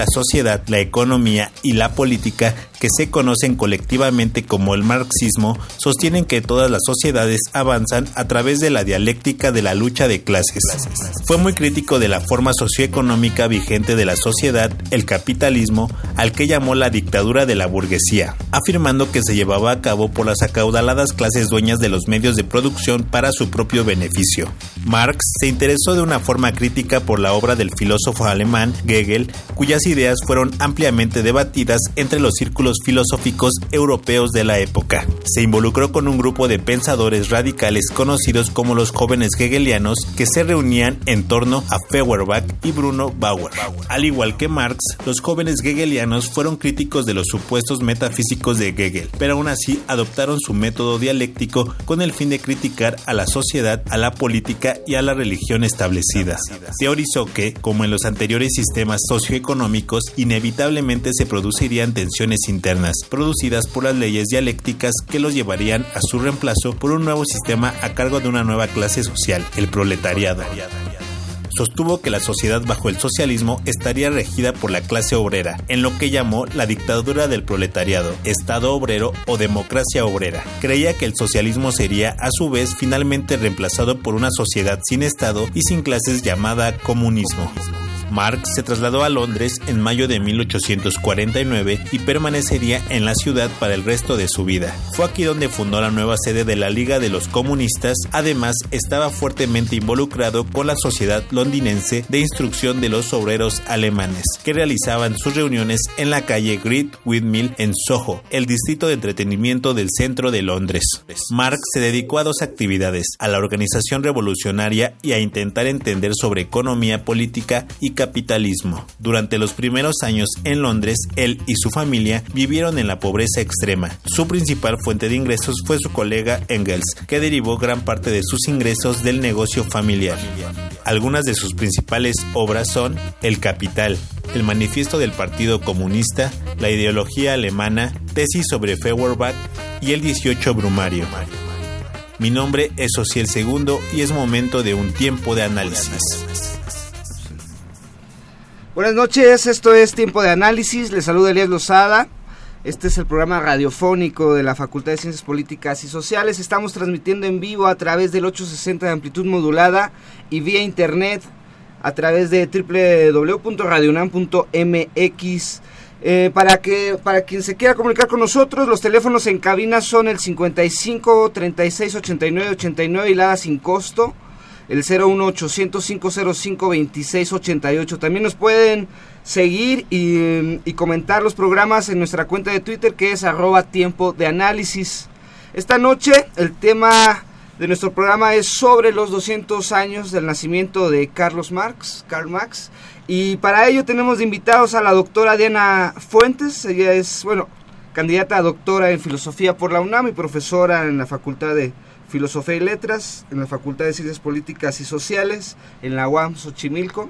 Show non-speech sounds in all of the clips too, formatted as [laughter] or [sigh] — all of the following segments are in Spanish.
la sociedad, la economía y la política que se conocen colectivamente como el marxismo, sostienen que todas las sociedades avanzan a través de la dialéctica de la lucha de clases. Fue muy crítico de la forma socioeconómica vigente de la sociedad, el capitalismo, al que llamó la dictadura de la burguesía, afirmando que se llevaba a cabo por las acaudaladas clases dueñas de los medios de producción para su propio beneficio. Marx se interesó de una forma crítica por la obra del filósofo alemán Hegel, cuyas ideas fueron ampliamente debatidas entre los círculos filosóficos europeos de la época. Se involucró con un grupo de pensadores radicales conocidos como los jóvenes hegelianos que se reunían en torno a Feuerbach y Bruno Bauer. Al igual que Marx, los jóvenes hegelianos fueron críticos de los supuestos metafísicos de Hegel, pero aún así adoptaron su método dialéctico con el fin de criticar a la sociedad, a la política y a la religión establecidas. Teorizó que, como en los anteriores sistemas socioeconómicos, inevitablemente se producirían tensiones producidas por las leyes dialécticas que los llevarían a su reemplazo por un nuevo sistema a cargo de una nueva clase social, el proletariado sostuvo que la sociedad bajo el socialismo estaría regida por la clase obrera, en lo que llamó la dictadura del proletariado, Estado obrero o democracia obrera. Creía que el socialismo sería a su vez finalmente reemplazado por una sociedad sin Estado y sin clases llamada comunismo. Marx se trasladó a Londres en mayo de 1849 y permanecería en la ciudad para el resto de su vida. Fue aquí donde fundó la nueva sede de la Liga de los Comunistas, además estaba fuertemente involucrado con la Sociedad Londinense de Instrucción de los Obreros Alemanes, que realizaban sus reuniones en la calle Great Windmill en Soho, el distrito de entretenimiento del centro de Londres. Marx se dedicó a dos actividades, a la organización revolucionaria y a intentar entender sobre economía política y capitalismo. Durante los primeros años en Londres, él y su familia vivieron en la pobreza extrema. Su principal fuente de ingresos fue su colega Engels, que derivó gran parte de sus ingresos del negocio familiar. Algunas de sus principales obras son El Capital, el Manifiesto del Partido Comunista, la ideología alemana, tesis sobre Feuerbach y el 18 Brumario. Mi nombre es Ociel Segundo y es momento de un tiempo de análisis. Buenas noches, esto es Tiempo de Análisis, les saluda Elías Lozada. Este es el programa radiofónico de la Facultad de Ciencias Políticas y Sociales. Estamos transmitiendo en vivo a través del 860 de amplitud modulada y vía internet a través de www.radionam.mx. Eh, para que para quien se quiera comunicar con nosotros, los teléfonos en cabina son el 55 36 89 89 y la sin costo el 01800 505 2688. También nos pueden seguir y, y, comentar los programas en nuestra cuenta de Twitter que es arroba tiempo de análisis. Esta noche el tema de nuestro programa es sobre los 200 años del nacimiento de Carlos Marx, Karl Marx. Y para ello tenemos de invitados a la doctora Diana Fuentes. Ella es, bueno, candidata a doctora en filosofía por la UNAM y profesora en la Facultad de Filosofía y Letras en la Facultad de Ciencias Políticas y Sociales en la UAM Xochimilco.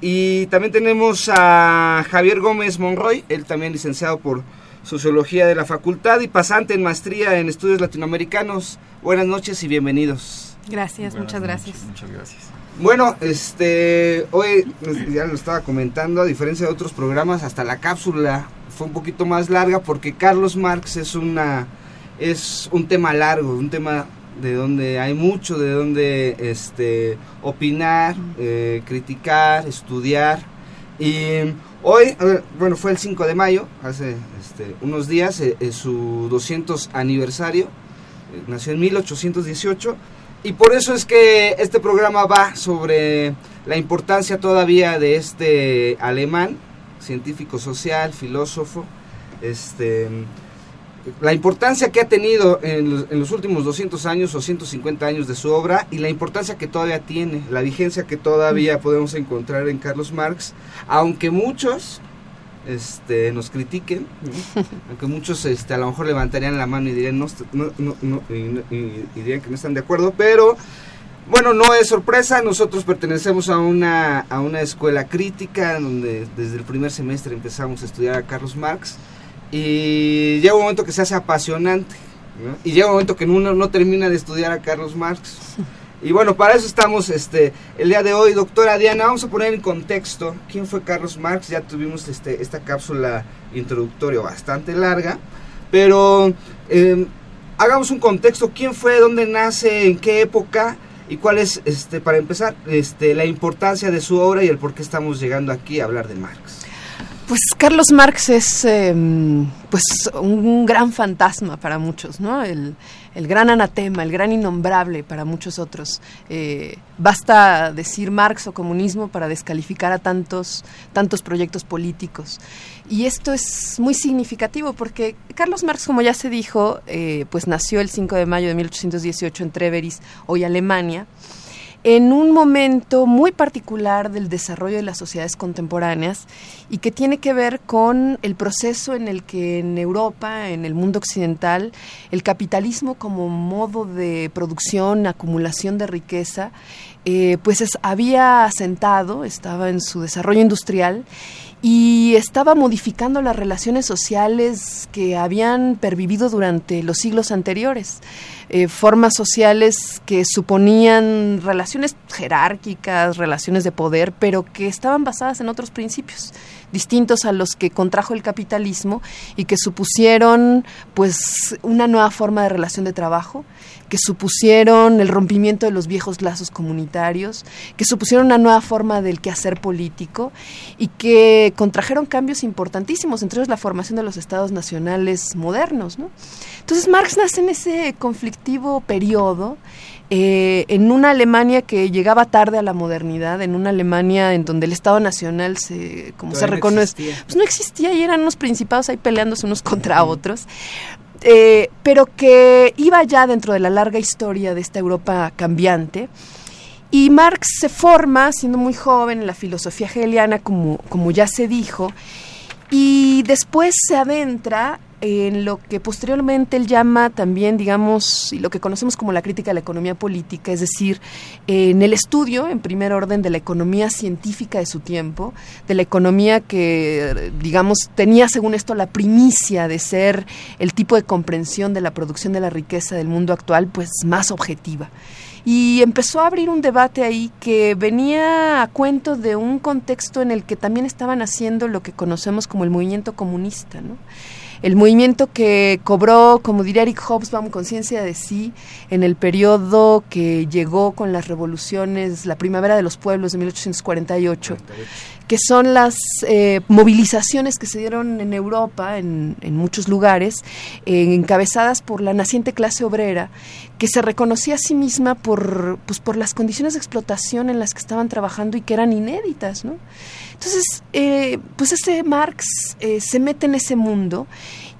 Y también tenemos a Javier Gómez Monroy, él también licenciado por Sociología de la Facultad y pasante en maestría en estudios latinoamericanos. Buenas noches y bienvenidos. Gracias, muchas gracias. Muchas gracias. Bueno, este, hoy ya lo estaba comentando, a diferencia de otros programas, hasta la cápsula fue un poquito más larga porque Carlos Marx es una es un tema largo, un tema de donde hay mucho de donde este opinar, eh, criticar, estudiar. Y hoy, bueno, fue el 5 de mayo, hace este, unos días, eh, es su 200 aniversario, eh, nació en 1818, y por eso es que este programa va sobre la importancia todavía de este alemán, científico social, filósofo, este la importancia que ha tenido en los, últimos 200 años o 150 años de su obra y la importancia que todavía tiene, la vigencia que todavía podemos encontrar en Carlos Marx, aunque muchos este, nos critiquen, aunque muchos este, a lo mejor levantarían la mano y dirían, no, dirían que no están de acuerdo, pero bueno, no es sorpresa, nosotros pertenecemos a una, a una escuela crítica donde desde el primer semestre empezamos a estudiar a Carlos Marx y llega un momento que se hace apasionante. Y llega un momento que uno no termina de estudiar a Carlos Marx. Y bueno, para eso estamos este, el día de hoy, doctora Diana. Vamos a poner en contexto quién fue Carlos Marx. Ya tuvimos este, esta cápsula introductoria bastante larga, pero em, hagamos un contexto. ¿Quién fue? ¿Dónde nace? ¿En qué época? ¿Y cuál es, este, para empezar, este, la importancia de su obra y el por qué estamos llegando aquí a hablar de Marx? Pues Carlos Marx es em, pues un gran fantasma para muchos, ¿no? El, el gran anatema, el gran innombrable para muchos otros. Eh, basta decir Marx o comunismo para descalificar a tantos, tantos proyectos políticos. Y esto es muy significativo porque Carlos Marx, como ya se dijo, eh, pues nació el 5 de mayo de 1818 en Treveris, hoy Alemania en un momento muy particular del desarrollo de las sociedades contemporáneas y que tiene que ver con el proceso en el que en Europa, en el mundo occidental, el capitalismo como modo de producción, acumulación de riqueza, eh, pues había asentado, estaba en su desarrollo industrial y estaba modificando las relaciones sociales que habían pervivido durante los siglos anteriores. Eh, formas sociales que suponían relaciones jerárquicas, relaciones de poder, pero que estaban basadas en otros principios distintos a los que contrajo el capitalismo y que supusieron pues una nueva forma de relación de trabajo que supusieron el rompimiento de los viejos lazos comunitarios, que supusieron una nueva forma del quehacer político y que contrajeron cambios importantísimos, entre ellos la formación de los estados nacionales modernos. Entonces Marx nace en ese conflictivo periodo eh, en una Alemania que llegaba tarde a la modernidad, en una Alemania en donde el Estado Nacional se, como se reconoce, pues no existía y eran unos principados ahí peleándose unos contra otros. Eh, pero que iba ya dentro de la larga historia de esta Europa cambiante. Y Marx se forma, siendo muy joven, en la filosofía hegeliana, como, como ya se dijo, y después se adentra en lo que posteriormente él llama también, digamos, y lo que conocemos como la crítica de la economía política, es decir, en el estudio, en primer orden, de la economía científica de su tiempo, de la economía que, digamos, tenía, según esto, la primicia de ser el tipo de comprensión de la producción de la riqueza del mundo actual, pues más objetiva y empezó a abrir un debate ahí que venía a cuento de un contexto en el que también estaban haciendo lo que conocemos como el movimiento comunista, ¿no? El movimiento que cobró, como diría Eric Hobsbawm, conciencia de sí en el periodo que llegó con las revoluciones, la primavera de los pueblos de 1848, que son las eh, movilizaciones que se dieron en Europa, en, muchos lugares, eh, encabezadas por la naciente clase obrera, que se reconocía a sí misma por, pues, por las condiciones de explotación en las que estaban trabajando y que eran inéditas, ¿no? Entonces, eh, pues ese Marx se mete en ese mundo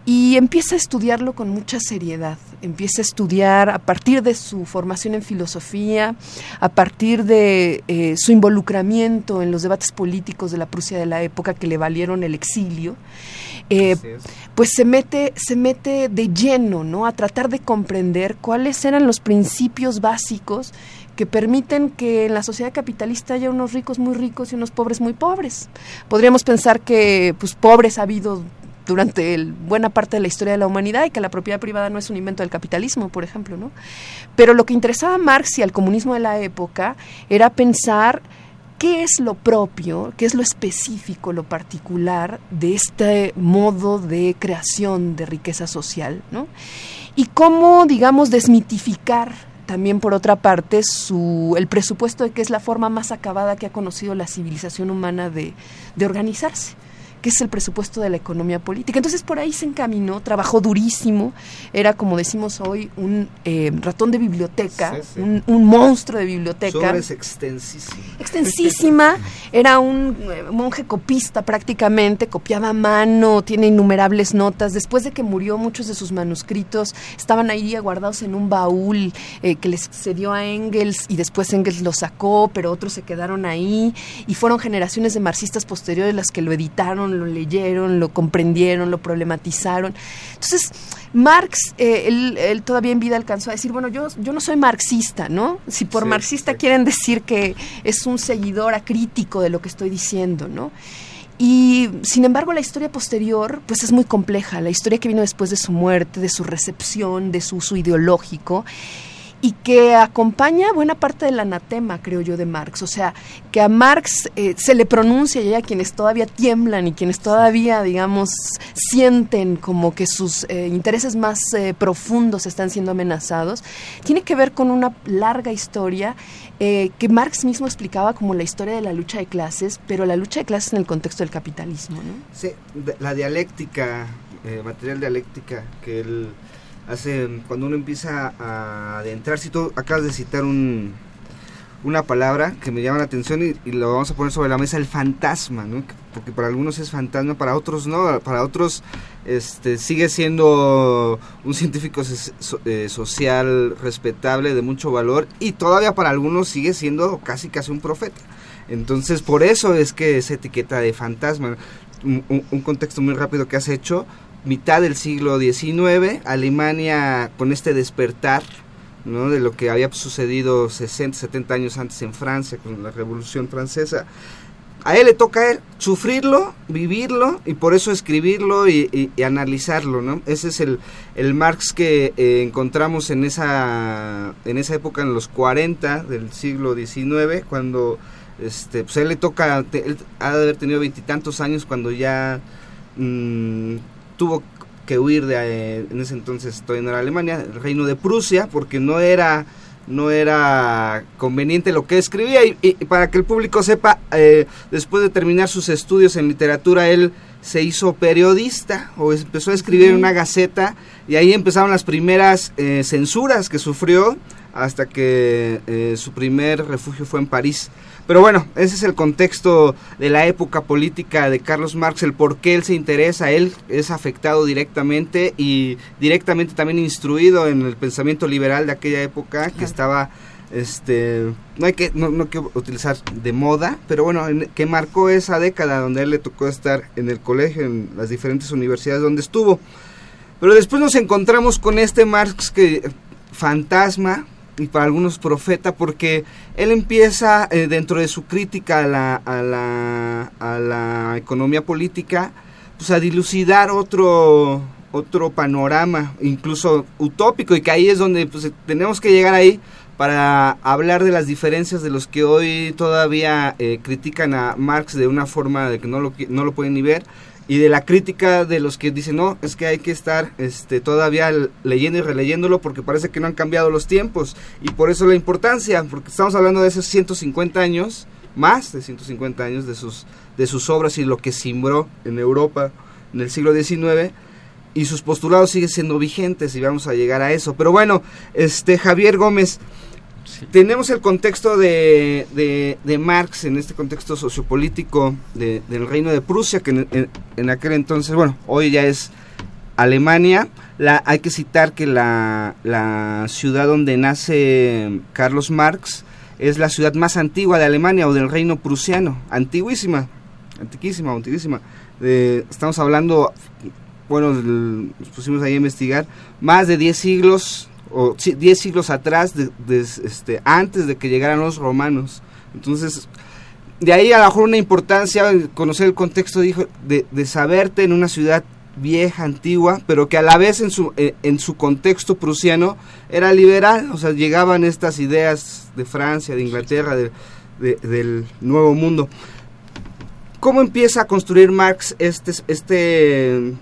y empieza a estudiarlo con mucha seriedad. Empieza a estudiar a partir de su formación en filosofía, a partir de eh, su involucramiento en los debates políticos de la Prusia de la época que le valieron el exilio. pues se mete, se mete de lleno ¿no? a tratar de comprender cuáles eran los principios básicos que permiten que en la sociedad capitalista haya unos ricos muy ricos y unos pobres muy pobres. Podríamos pensar que pues pobres ha habido durante buena parte de la historia de la humanidad y que la propiedad privada no es un invento del capitalismo, por ejemplo, ¿no? Pero lo que interesaba a Marx y al comunismo de la época era pensar qué es lo propio, qué es lo específico, lo particular de este modo de creación de riqueza social, ¿no? Y cómo, digamos, desmitificar también por otra parte su, el presupuesto de que es la forma más acabada que ha conocido la civilización humana de, de organizarse que es el presupuesto de la economía política. Entonces por ahí se encaminó, trabajó durísimo, era como decimos hoy un eh, ratón de biblioteca, Un, monstruo de biblioteca. es extensísima. Extensísima, era un eh, monje copista prácticamente, copiaba a mano, tiene innumerables notas. Después de que murió, muchos de sus manuscritos estaban ahí guardados en un baúl eh, que les cedió a Engels y después Engels lo sacó, pero otros se quedaron ahí y fueron generaciones de marxistas posteriores las que lo editaron lo leyeron, lo comprendieron, lo problematizaron. Entonces, Marx, eh, él, todavía en vida alcanzó a decir, bueno, yo, yo no soy marxista, ¿no? Si por marxista quieren decir que es un seguidor acrítico de lo que estoy diciendo, ¿no? Y sin embargo la historia posterior pues es muy compleja, la historia que vino después de su muerte, de su recepción, de su uso ideológico y que acompaña buena parte del anatema, creo yo, de Marx. O sea, que a Marx eh, se le pronuncia y hay quienes todavía tiemblan y quienes todavía, digamos, sienten como que sus eh, intereses más eh, profundos están siendo amenazados, tiene que ver con una larga historia que Marx mismo explicaba como la historia de la lucha de clases, pero la lucha de clases en el contexto del capitalismo. ¿no? Sí, la dialéctica, material dialéctica que él hace cuando uno empieza a adentrarse, tú acabas de citar un, una palabra que me llama la atención y, lo vamos a poner sobre la mesa, el fantasma, ¿no? porque para algunos es fantasma, para otros no, para otros este, sigue siendo un científico eh, social respetable, de mucho valor, y todavía para algunos sigue siendo casi casi un profeta. Entonces, por eso es que esa etiqueta de fantasma, un contexto muy rápido que has hecho, mitad del siglo XIX, Alemania con este despertar ¿no? de lo que había sucedido 60, 70 años antes en Francia con la Revolución Francesa. A él le toca a él sufrirlo, vivirlo y por eso escribirlo y, analizarlo, ¿no? Ese es el, el Marx que eh, encontramos en esa, en esa época, en los 40 del siglo XIX, cuando este, pues a él le toca, él ha de haber tenido veintitantos años cuando ya mm, tuvo que huir de eh, en ese entonces todavía no era Alemania, el reino de Prusia, porque no era no era conveniente lo que escribía y, para que el público sepa, eh, después de terminar sus estudios en literatura, él se hizo periodista o empezó a escribir en una gaceta y ahí empezaron las primeras eh, censuras que sufrió hasta que su primer refugio fue en París. Pero bueno, ese es el contexto de la época política de Carlos Marx, el por qué él se interesa, él es afectado directamente y directamente también instruido en el pensamiento liberal de aquella época que estaba este no hay que no, no que utilizar de moda pero bueno que marcó esa década donde a él le tocó estar en el colegio en las diferentes universidades donde estuvo. Pero después nos encontramos con este Marx que fantasma y para algunos profeta, porque él empieza eh, dentro de su crítica a la, a la, economía política, pues a dilucidar otro, otro panorama, incluso utópico, y que ahí es donde pues, tenemos que llegar ahí para hablar de las diferencias de los que hoy todavía eh, critican a Marx de una forma de que no lo, no lo pueden ni ver, y de la crítica de los que dicen, no, es que hay que estar este, todavía leyendo y releyéndolo porque parece que no han cambiado los tiempos. Y por eso la importancia, porque estamos hablando de esos 150 años, más de 150 años de sus, de sus obras y lo que simbró en Europa en el siglo XIX. Y sus postulados siguen siendo vigentes y vamos a llegar a eso. Pero bueno, este Javier Gómez, tenemos el contexto de, de, Marx en este contexto sociopolítico del reino de Prusia, que en, aquel entonces, bueno, hoy ya es Alemania. La, hay que citar que la, la ciudad donde nace Carlos Marx es la ciudad más antigua de Alemania o del reino prusiano, antiguísima, antiquísima, antiquísima. estamos hablando, bueno, nos pusimos ahí a investigar, más de 10 siglos o 10 siglos atrás, de, este, antes de que llegaran los romanos. Entonces, de ahí a lo mejor una importancia conocer el contexto de, de, saberte en una ciudad vieja, antigua, pero que a la vez en su, eh, en su contexto prusiano era liberal, o sea, llegaban estas ideas de Francia, de Inglaterra, del Nuevo Mundo. ¿Cómo empieza a construir Marx este, este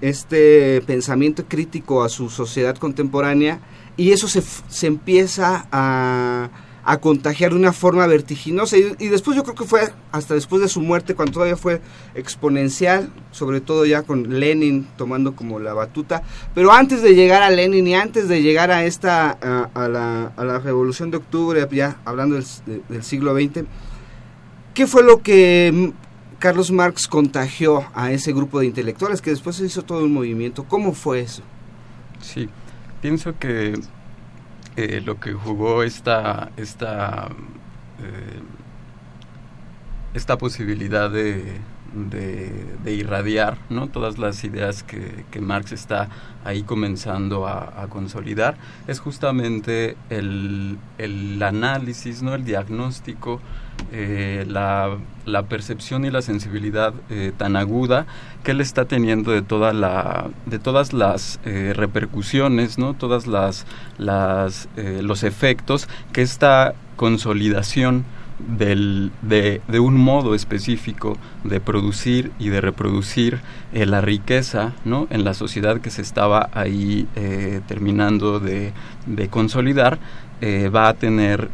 este pensamiento crítico a su sociedad contemporánea y eso se, se empieza a, a, contagiar de una forma vertiginosa. Y, después yo creo que fue hasta después de su muerte cuando todavía fue exponencial, sobre todo ya con Lenin tomando como la batuta, pero antes de llegar a Lenin y antes de llegar a esta a, la, a la, revolución de octubre, ya hablando del siglo XX, ¿qué fue lo que Carlos Marx contagió a ese grupo de intelectuales que después se hizo todo un movimiento. ¿Cómo fue eso? Sí, pienso que eh, lo que jugó esta, esta, eh, esta posibilidad de, de, irradiar ¿no? todas las ideas que, Marx está ahí comenzando a, consolidar es justamente el, el, análisis, ¿no? el diagnóstico eh, la, percepción y la sensibilidad eh, tan aguda que él está teniendo de toda la de todas las eh, repercusiones no todas las, las los efectos que esta consolidación del, de, de, un modo específico de producir y de reproducir la riqueza ¿no? en la sociedad que se estaba ahí terminando de, de consolidar va a tener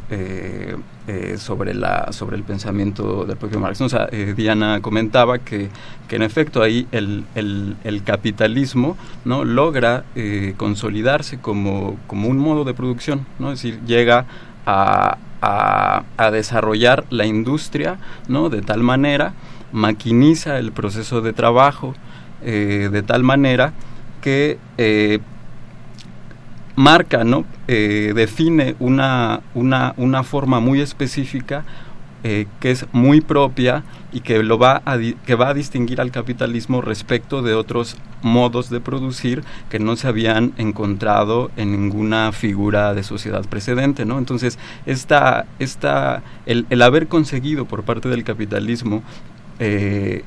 eh, sobre, la, sobre el pensamiento del propio Marx. O eh, Diana comentaba que, que, en efecto ahí el, el, capitalismo ¿no? logra eh, consolidarse como, como un modo de producción, ¿no? es decir, llega a, a, desarrollar la industria ¿no? de tal manera, maquiniza el proceso de trabajo de tal manera que marca, ¿no? Eh, define una, una, una, forma muy específica eh, que es muy propia y que, lo va a que va a distinguir al capitalismo respecto de otros modos de producir que no se habían encontrado en ninguna figura de sociedad precedente. ¿no? Entonces, esta, esta, el, el haber conseguido por parte del capitalismo eh,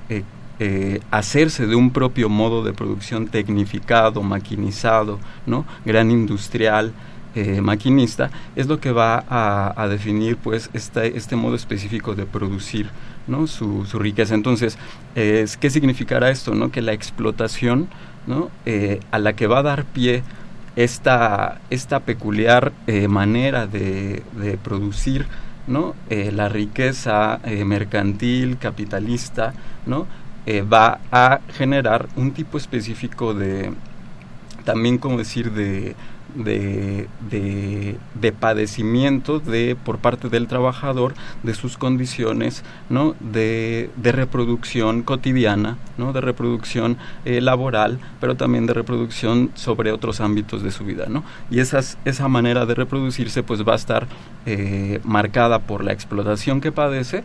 eh, hacerse de un propio modo de producción tecnificado, maquinizado, ¿no? gran industrial, eh, maquinista, es lo que va a, definir pues este, este modo específico de producir ¿no? su, riqueza. Entonces, ¿qué significará esto? ¿no? Que la explotación ¿no? Eh, a la que va a dar pie esta, esta peculiar manera de, de producir ¿no? la riqueza mercantil, capitalista, ¿no? Eh, va a generar un tipo específico de, también como decir, de, de, de, padecimiento de por parte del trabajador de sus condiciones ¿no? de, de reproducción cotidiana, ¿no? de reproducción eh, laboral, pero también de reproducción sobre otros ámbitos de su vida. ¿no? Y esas, esa manera de reproducirse pues va a estar eh, marcada por la explotación que padece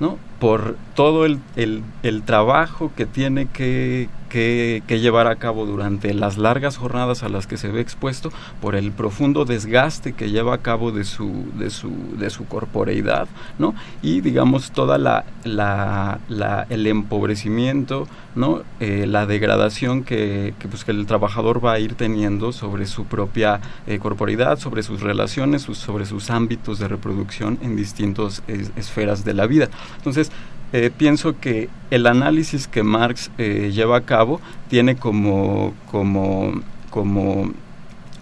¿no? por todo el, el, trabajo que tiene que, que, llevar a cabo durante las largas jornadas a las que se ve expuesto, por el profundo desgaste que lleva a cabo de su, de su, de su corporeidad, ¿no? y digamos toda la, la, el empobrecimiento, ¿no? Eh, la degradación que, pues, que el trabajador va a ir teniendo sobre su propia eh, corporeidad, sobre sus relaciones, sobre sus ámbitos de reproducción en distintas esferas de la vida. Entonces, eh, pienso que el análisis que Marx eh, lleva a cabo tiene como, como, como,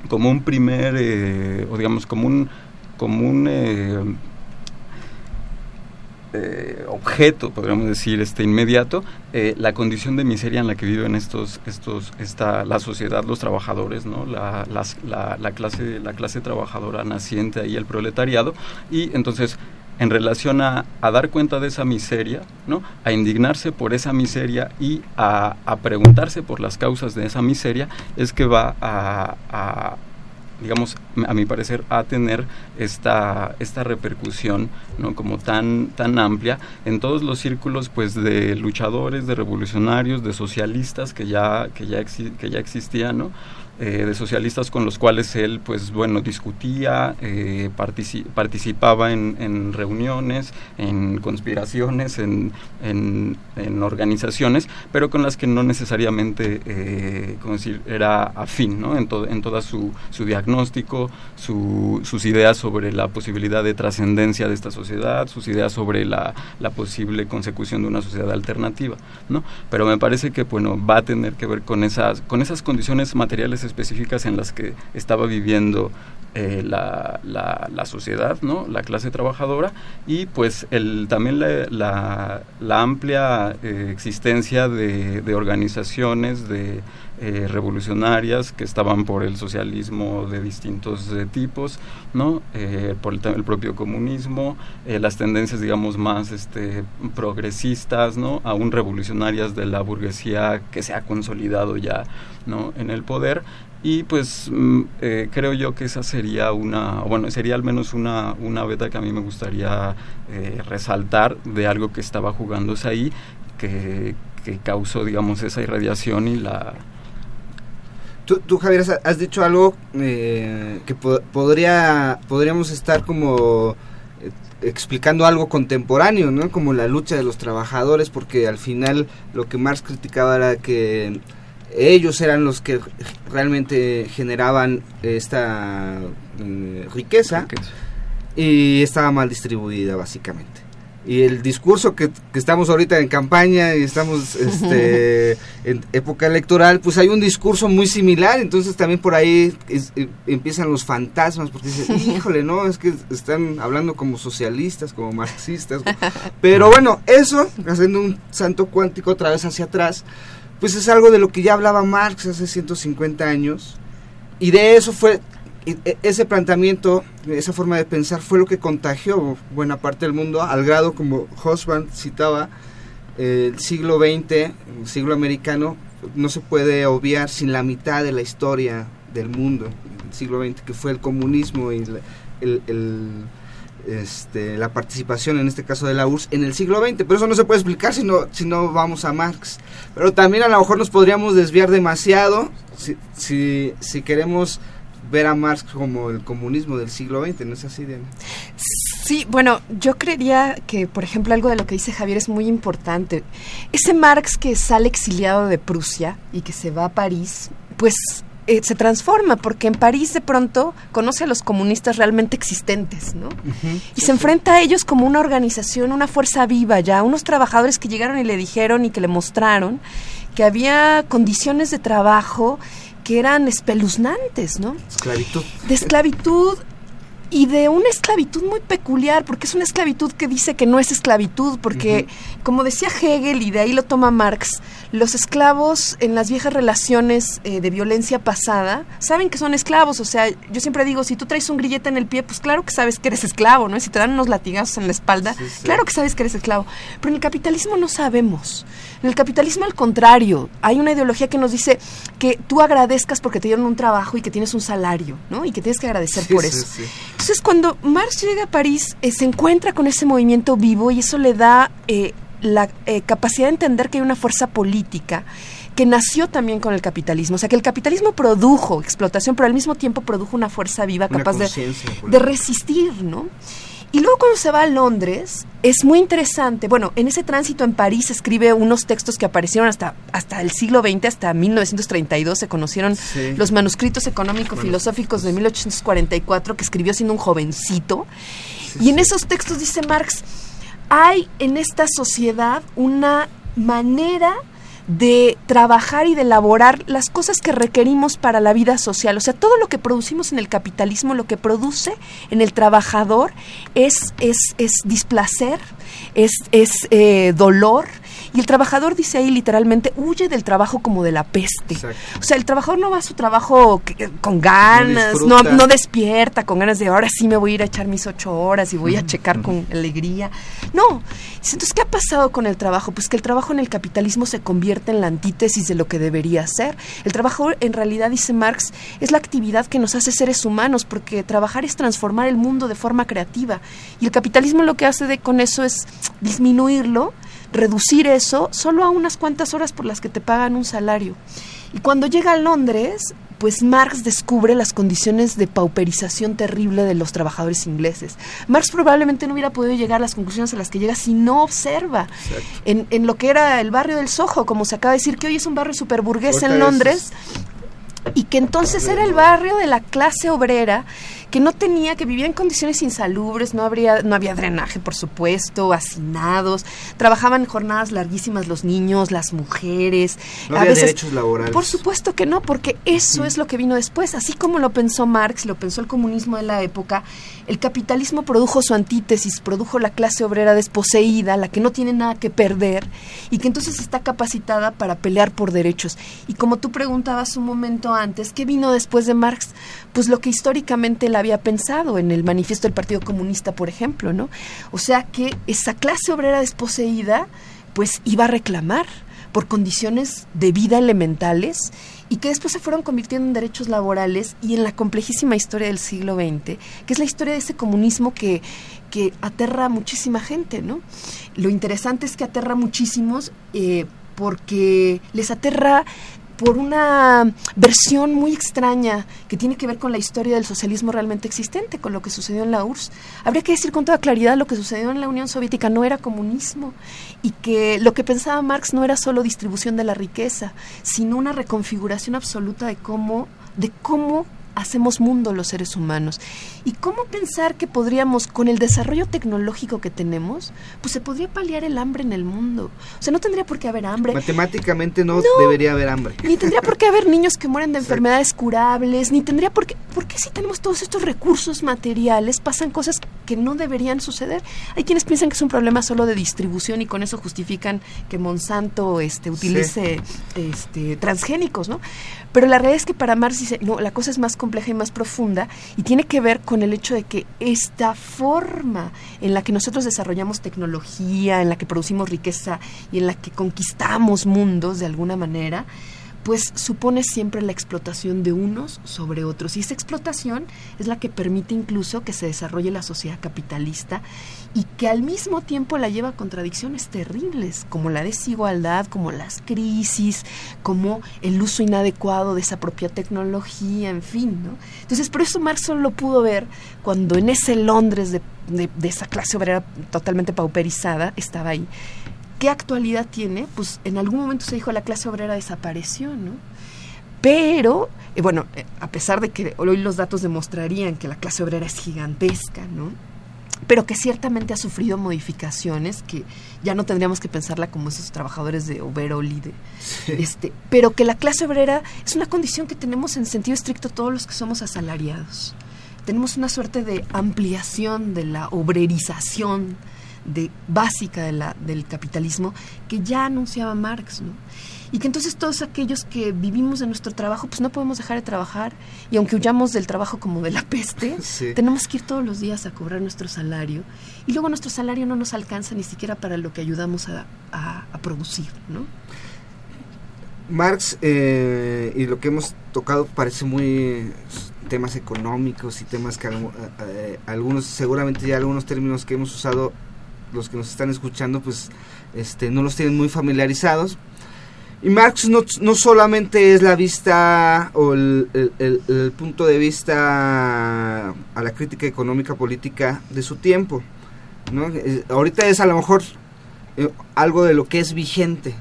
como un primer, eh, o digamos, como un, como un objeto, podríamos decir, este inmediato, la condición de miseria en la que viven estos, estos, esta, la sociedad, los trabajadores, ¿no? La, la, la, clase, la clase trabajadora naciente ahí, el proletariado, y entonces en relación a, dar cuenta de esa miseria, ¿no? a indignarse por esa miseria y a, preguntarse por las causas de esa miseria, es que va a, digamos, a mi parecer, a tener esta, esta repercusión, ¿no? Como tan, tan amplia en todos los círculos, pues, de luchadores, de revolucionarios, de socialistas que ya, que ya, que ya existían, ¿no? Eh, de socialistas con los cuales él, pues bueno, discutía, eh, participaba en, reuniones, en conspiraciones, en, en, organizaciones, pero con las que no necesariamente, eh, decir, era afín, ¿no? En, en toda su, su diagnóstico, su, sus ideas sobre la posibilidad de trascendencia de esta sociedad, sus ideas sobre la, la posible consecución de una sociedad alternativa, ¿no? Pero me parece que, bueno, va a tener que ver con esas, con esas condiciones materiales específicas en las que estaba viviendo eh, la, la, sociedad, ¿no? la clase trabajadora y pues el, también la, la amplia eh, existencia de, de, organizaciones de eh, revolucionarias que estaban por el socialismo de distintos tipos, ¿no? por el, propio comunismo, las tendencias digamos más este, progresistas, ¿no? aún revolucionarias de la burguesía que se ha consolidado ya ¿no? en el poder y pues mm, eh, creo yo que esa sería una, bueno, sería al menos una, una beta que a mí me gustaría eh, resaltar de algo que estaba jugándose ahí, que, que causó, digamos, esa irradiación y la... Tú, tú Javier, has dicho algo eh, que podría, podríamos estar como explicando algo contemporáneo, ¿no? Como la lucha de los trabajadores, porque al final lo que Marx criticaba era que ellos eran los que realmente generaban esta eh, riqueza y estaba mal distribuida básicamente y el discurso que, estamos ahorita en campaña y estamos [laughs] este, en época electoral, pues hay un discurso muy similar, entonces también por ahí eh, empiezan los fantasmas, porque dicen, [laughs] híjole, no, es que están hablando como socialistas, como marxistas, pero bueno, eso, haciendo un santo cuántico otra vez hacia atrás, pues es algo de lo que ya hablaba Marx hace 150 años, y de eso fue e, ese planteamiento, esa forma de pensar fue lo que contagió buena parte del mundo, al grado como Hosband citaba, el siglo XX, el siglo americano, no se puede obviar sin la mitad de la historia del mundo, el siglo XX, que fue el comunismo y este, la participación, en este caso de la URSS, en el siglo XX. Pero eso no se puede explicar si no, si no vamos a Marx. Pero también a lo mejor nos podríamos desviar demasiado si, si, si queremos ver a Marx como el comunismo del siglo XX, ¿no es así, Diana? Sí, bueno, yo creería que, por ejemplo, algo de lo que dice Javier es muy importante. Ese Marx que sale exiliado de Prusia y que se va a París, pues eh, se transforma, porque en París de pronto conoce a los comunistas realmente existentes, ¿no? y se enfrenta a ellos como una organización, una fuerza viva ya, unos trabajadores que llegaron y le dijeron y que le mostraron que había condiciones de trabajo que eran espeluznantes, ¿no? Esclavitud. De esclavitud y de una esclavitud muy peculiar, porque es una esclavitud que dice que no es esclavitud, porque, como decía Hegel, y de ahí lo toma Marx, los esclavos en las viejas relaciones eh, de violencia pasada saben que son esclavos, o sea, yo siempre digo, si tú traes un grillete en el pie, pues claro que sabes que eres esclavo, ¿no? Si te dan unos latigazos en la espalda, claro que sabes que eres esclavo, pero en el capitalismo no sabemos. En el capitalismo, al contrario, hay una ideología que nos dice que tú agradezcas porque te dieron un trabajo y que tienes un salario, ¿no? Y que tienes que agradecer por eso. Entonces, cuando Marx llega a París, eh, se encuentra con ese movimiento vivo y eso le da eh, la eh, capacidad de entender que hay una fuerza política que nació también con el capitalismo. O sea, que el capitalismo produjo explotación, pero al mismo tiempo produjo una fuerza viva capaz de, de resistir, ¿no? Y luego cuando se va a Londres, es muy interesante. Bueno, en ese tránsito en París escribe unos textos que aparecieron hasta, hasta el siglo XX, hasta 1932. Se conocieron los manuscritos económico-filosóficos de 1844 que escribió siendo un jovencito. y en esos textos dice Marx, hay en esta sociedad una manera de trabajar y de elaborar las cosas que requerimos para la vida social. O sea, todo lo que producimos en el capitalismo, lo que produce en el trabajador es, es, es displacer, es, es eh, dolor, y el trabajador dice ahí literalmente, huye del trabajo como de la peste. O sea, el trabajador no va a su trabajo con ganas, no, no, despierta con ganas de ahora sí me voy a ir a echar mis ocho horas y voy a checar con alegría. No. Entonces, ¿qué ha pasado con el trabajo? Pues que el trabajo en el capitalismo se convierte en la antítesis de lo que debería ser. El trabajo, en realidad, dice Marx, es la actividad que nos hace seres humanos, porque trabajar es transformar el mundo de forma creativa. Y el capitalismo lo que hace de, con eso es disminuirlo reducir eso solo a unas cuantas horas por las que te pagan un salario. Y cuando llega a Londres, pues Marx descubre las condiciones de pauperización terrible de los trabajadores ingleses. Marx probablemente no hubiera podido llegar a las conclusiones a las que llega si no observa en, en, lo que era el barrio del Soho, como se acaba de decir, que hoy es un barrio superburgués en Londres, y que entonces era el barrio de la clase obrera que no tenía, que vivía en condiciones insalubres, no, habría, no había drenaje, por supuesto, hacinados, trabajaban jornadas larguísimas los niños, las mujeres. No había derechos laborales. Por supuesto que no, porque eso es lo que vino después. Así como lo pensó Marx, lo pensó el comunismo de la época, el capitalismo produjo su antítesis, produjo la clase obrera desposeída, la que no tiene nada que perder y que entonces está capacitada para pelear por derechos. Y como tú preguntabas un momento antes, ¿qué vino después de Marx? Pues lo que históricamente la había pensado en el manifiesto del Partido Comunista, por ejemplo, ¿no? O sea que esa clase obrera desposeída, pues iba a reclamar por condiciones de vida elementales y que después se fueron convirtiendo en derechos laborales y en la complejísima historia del siglo XX, que es la historia de ese comunismo que, que aterra a muchísima gente, ¿no? Lo interesante es que aterra a muchísimos eh, porque les aterra por una versión muy extraña que tiene que ver con la historia del socialismo realmente existente, con lo que sucedió en la URSS. Habría que decir con toda claridad lo que sucedió en la Unión Soviética no era comunismo y que lo que pensaba Marx no era solo distribución de la riqueza, sino una reconfiguración absoluta de cómo de cómo hacemos mundo los seres humanos. ¿Y cómo pensar que podríamos, con el desarrollo tecnológico que tenemos, pues se podría paliar el hambre en el mundo? O sea, no tendría por qué haber hambre. Matemáticamente no, debería haber hambre. Ni tendría por qué haber niños que mueren de enfermedades curables, ni tendría por qué... ¿Por qué si tenemos todos estos recursos materiales pasan cosas que no deberían suceder? Hay quienes piensan que es un problema solo de distribución y con eso justifican que Monsanto este, utilice este, transgénicos, ¿no? Pero la realidad es que para Marx dice, no, la cosa es más compleja y más profunda y tiene que ver con el hecho de que esta forma en la que nosotros desarrollamos tecnología, en la que producimos riqueza y en la que conquistamos mundos de alguna manera, pues supone siempre la explotación de unos sobre otros. Y esa explotación es la que permite incluso que se desarrolle la sociedad capitalista y que al mismo tiempo la lleva a contradicciones terribles, como la desigualdad, como las crisis, como el uso inadecuado de esa propia tecnología, en fin. ¿no? Entonces, por eso Marx solo lo pudo ver cuando en ese Londres de, de esa clase obrera totalmente pauperizada estaba ahí. ¿Qué actualidad tiene? Pues en algún momento se dijo la clase obrera desapareció, ¿no? Pero, eh, bueno, eh, a pesar de que hoy los datos demostrarían que la clase obrera es gigantesca, ¿no? pero que ciertamente ha sufrido modificaciones que ya no tendríamos que pensarla como esos trabajadores de overall de, este pero que la clase obrera es una condición que tenemos en sentido estricto todos los que somos asalariados tenemos una suerte de ampliación de la obrerización de básica de la, del capitalismo que ya anunciaba Marx, ¿no? Y que entonces todos aquellos que vivimos de nuestro trabajo, pues no podemos dejar de trabajar. Y aunque huyamos del trabajo como de la peste, [laughs] tenemos que ir todos los días a cobrar nuestro salario. Y luego nuestro salario no nos alcanza ni siquiera para lo que ayudamos a, a, producir, ¿no? Marx eh, y lo que hemos tocado parece muy temas económicos y temas que eh, algunos seguramente ya algunos términos que hemos usado los que nos están escuchando pues este, no los tienen muy familiarizados. Y Marx no, no solamente es la vista o el, punto de vista a la crítica económica política de su tiempo. ¿no? ahorita es a lo mejor eh, algo de lo que es vigente.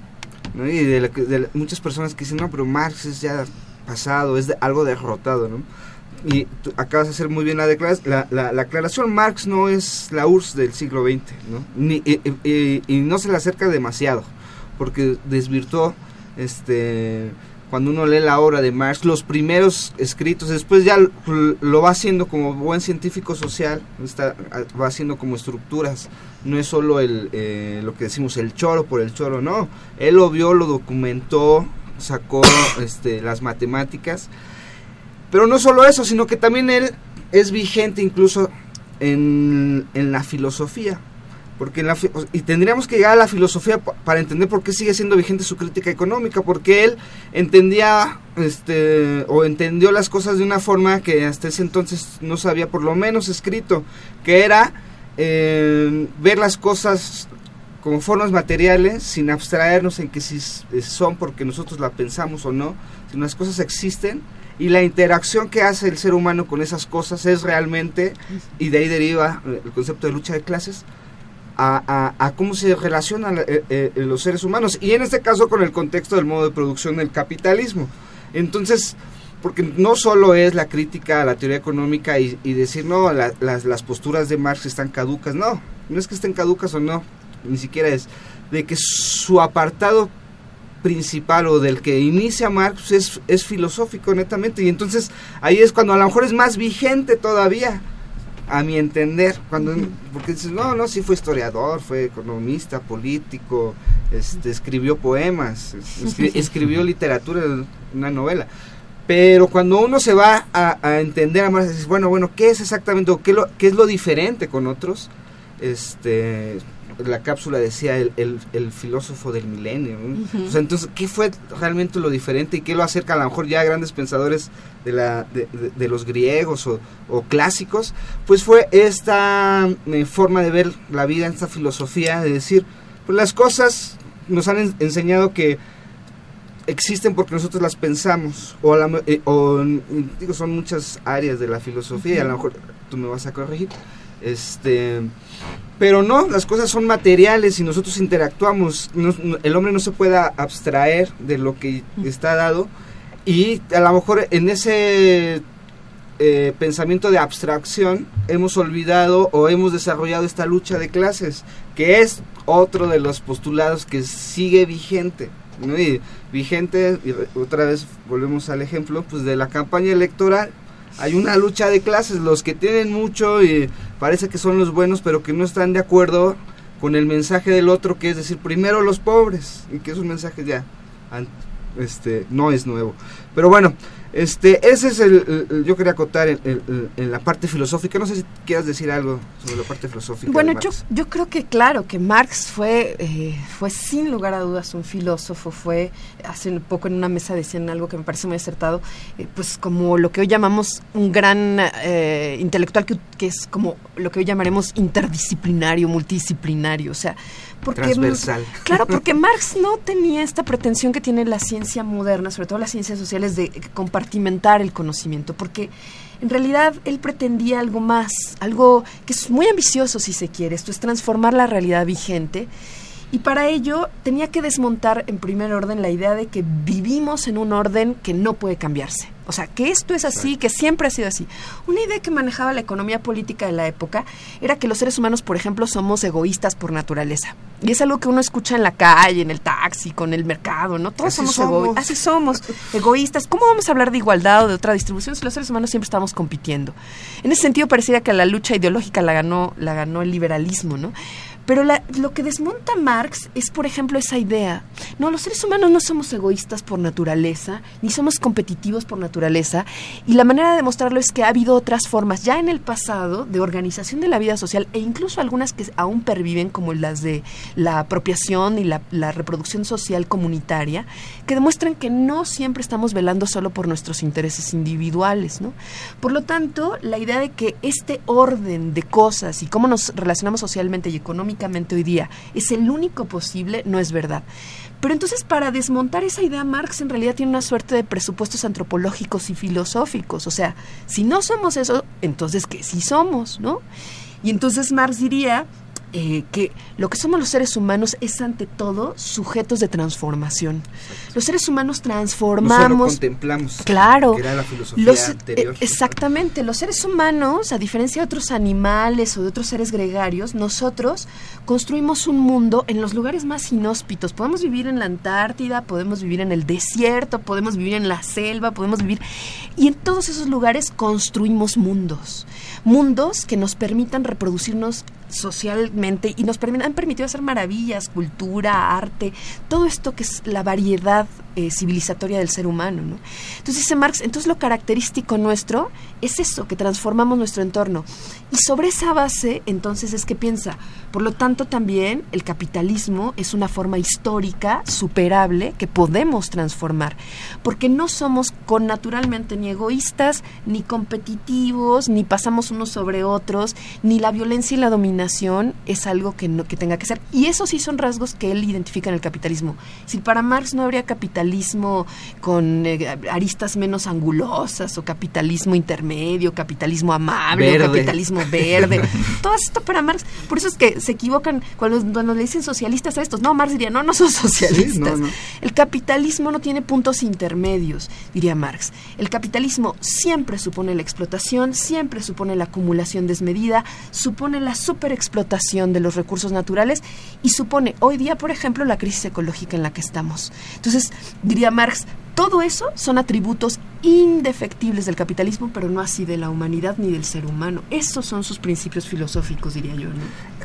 Y de, de, muchas personas que dicen, no, pero Marx es ya pasado, es algo derrotado. ¿no? Y acabas de hacer muy bien la, la, la, aclaración, Marx no es la URSS del siglo XX, ¿no? Ni, y, no se le acerca demasiado, porque desvirtuó, este, cuando uno lee la obra de Marx, los primeros escritos, después ya lo va haciendo como buen científico social, está, va haciendo como estructuras, no es solo el, eh, lo que decimos el choro por el choro, no, él lo vio, lo documentó, sacó este, las matemáticas, pero no solo eso, sino que también él es vigente incluso en, la filosofía. Porque la, y tendríamos que llegar a la filosofía para entender por qué sigue siendo vigente su crítica económica, porque él entendía este o entendió las cosas de una forma que hasta ese entonces no se había por lo menos escrito, que era eh, ver las cosas como formas materiales sin abstraernos en que si son porque nosotros la pensamos o no, si las cosas existen y la interacción que hace el ser humano con esas cosas es realmente, y de ahí deriva el concepto de lucha de clases, a, cómo se relacionan eh, eh, los seres humanos, y en este caso con el contexto del modo de producción del capitalismo. Entonces, porque no solo es la crítica a la teoría económica y, decir, no, las, las posturas de Marx están caducas, no, no es que estén caducas o no, ni siquiera es, de que su apartado principal o del que inicia Marx es, es filosófico netamente. Y entonces ahí es cuando a lo mejor es más vigente todavía a mi entender cuando porque dices no no sí fue historiador fue economista político este escribió poemas [laughs] escribió literatura una novela. Pero cuando uno se va a, entender a Marx dices bueno bueno qué es exactamente o qué, lo, qué es lo diferente con otros este la cápsula decía el, el, filósofo del milenio. entonces, ¿qué fue realmente lo diferente y qué lo acerca a lo mejor ya a grandes pensadores de, la, de, los griegos o, clásicos? Pues fue esta eh, forma de ver la vida, esta filosofía de decir, pues las cosas nos han enseñado que existen porque nosotros las pensamos o, eh, o digo son muchas áreas de la filosofía y a lo mejor tú me vas a corregir este pero no las cosas son materiales y nosotros interactuamos. El hombre no se puede abstraer de lo que está dado. Y a lo mejor en ese eh, pensamiento de abstracción hemos olvidado o hemos desarrollado esta lucha de clases que es otro de los postulados que sigue vigente vigente, y otra vez volvemos al ejemplo, pues de la campaña electoral. Hay una lucha de clases, los que tienen mucho y parece que son los buenos, pero que no están de acuerdo con el mensaje del otro, que es decir, primero los pobres, y que es un mensaje ya, este, no es nuevo. Pero bueno, este, ese es el, yo quería acotar en, la parte filosófica. No sé si quieras decir algo sobre la parte filosófica. Bueno, yo, yo creo que claro que Marx fue, eh, fue sin lugar a dudas un filósofo. Fue hace un poco en una mesa decían algo que me parece muy acertado, eh, pues como lo que hoy llamamos un gran eh, intelectual que, que es como lo que hoy llamaremos interdisciplinario, multidisciplinario. O sea, porque, Transversal. Claro, porque Marx no tenía esta pretensión que tiene la ciencia moderna, sobre todo las ciencias sociales, de compartimentar el conocimiento, porque en realidad él pretendía algo más, algo que es muy ambicioso si se quiere, esto es transformar la realidad vigente y para ello tenía que desmontar en primer orden la idea de que vivimos en un orden que no puede cambiarse. O sea, que esto es así, que siempre ha sido así. Una idea que manejaba la economía política de la época era que los seres humanos, por ejemplo, somos egoístas por naturaleza. Y es algo que uno escucha en la calle, en el taxi, con el mercado, ¿no? Todos somos, egoístas. Así somos, egoístas. ¿Cómo vamos a hablar de igualdad o de otra distribución si los seres humanos siempre estamos compitiendo? En ese sentido, pareciera que la lucha ideológica la ganó, la ganó el liberalismo, ¿no? Pero lo que desmonta Marx es, por ejemplo, esa idea. No, los seres humanos no somos egoístas por naturaleza, ni somos competitivos por naturaleza. Y la manera de demostrarlo es que ha habido otras formas ya en el pasado de organización de la vida social e incluso algunas que aún perviven, como las de la apropiación y la, la reproducción social comunitaria, que demuestran que no siempre estamos velando solo por nuestros intereses individuales. ¿no? Por lo tanto, la idea de que este orden de cosas y cómo nos relacionamos socialmente y económicamente hoy día es el único posible, no es verdad. Pero entonces para desmontar esa idea, Marx en realidad tiene una suerte de presupuestos antropológicos y filosóficos. O sea, si no somos eso, entonces ¿qué sí somos? ¿no? Y entonces Marx diría eh, que lo que somos los seres humanos es ante todo sujetos de transformación. Los seres humanos transformamos. No contemplamos. Claro. Que era la filosofía eh, anterior. exactamente. Los seres humanos, a diferencia de otros animales o de otros seres gregarios, nosotros construimos un mundo en los lugares más inhóspitos. Podemos vivir en la Antártida, podemos vivir en el desierto, podemos vivir en la selva, podemos vivir. Y en todos esos lugares construimos mundos. Mundos que nos permitan reproducirnos socialmente y nos han permitido hacer maravillas, cultura, arte, todo esto que es la variedad eh, civilizatoria del ser humano. ¿no? Entonces dice Marx, entonces lo característico nuestro es eso, que transformamos nuestro entorno. Y sobre esa base, entonces es que piensa, por lo tanto también el capitalismo es una forma histórica, superable, que podemos transformar, porque no somos con naturalmente ni egoístas, ni competitivos, ni pasamos unos sobre otros, ni la violencia y la dominación es algo que, no, que tenga que ser. Y esos sí son rasgos que él identifica en el capitalismo. Si para Marx no habría capitalismo con eh, aristas menos angulosas o capitalismo intermedio, capitalismo amable, capitalismo verde, [laughs] todo esto para Marx, por eso es que se equivocan cuando, le dicen socialistas a estos. No, Marx diría, no, no son [laughs] socialistas. El capitalismo no tiene puntos intermedios, diría Marx. El capitalismo siempre supone la explotación, siempre supone la acumulación desmedida, supone la superexplotación de los recursos naturales y supone hoy día, por ejemplo, la crisis ecológica en la que estamos. Entonces, diría Marx, todo eso son atributos indefectibles del capitalismo, pero no así de la humanidad ni del ser humano. Esos son sus principios filosóficos, diría yo.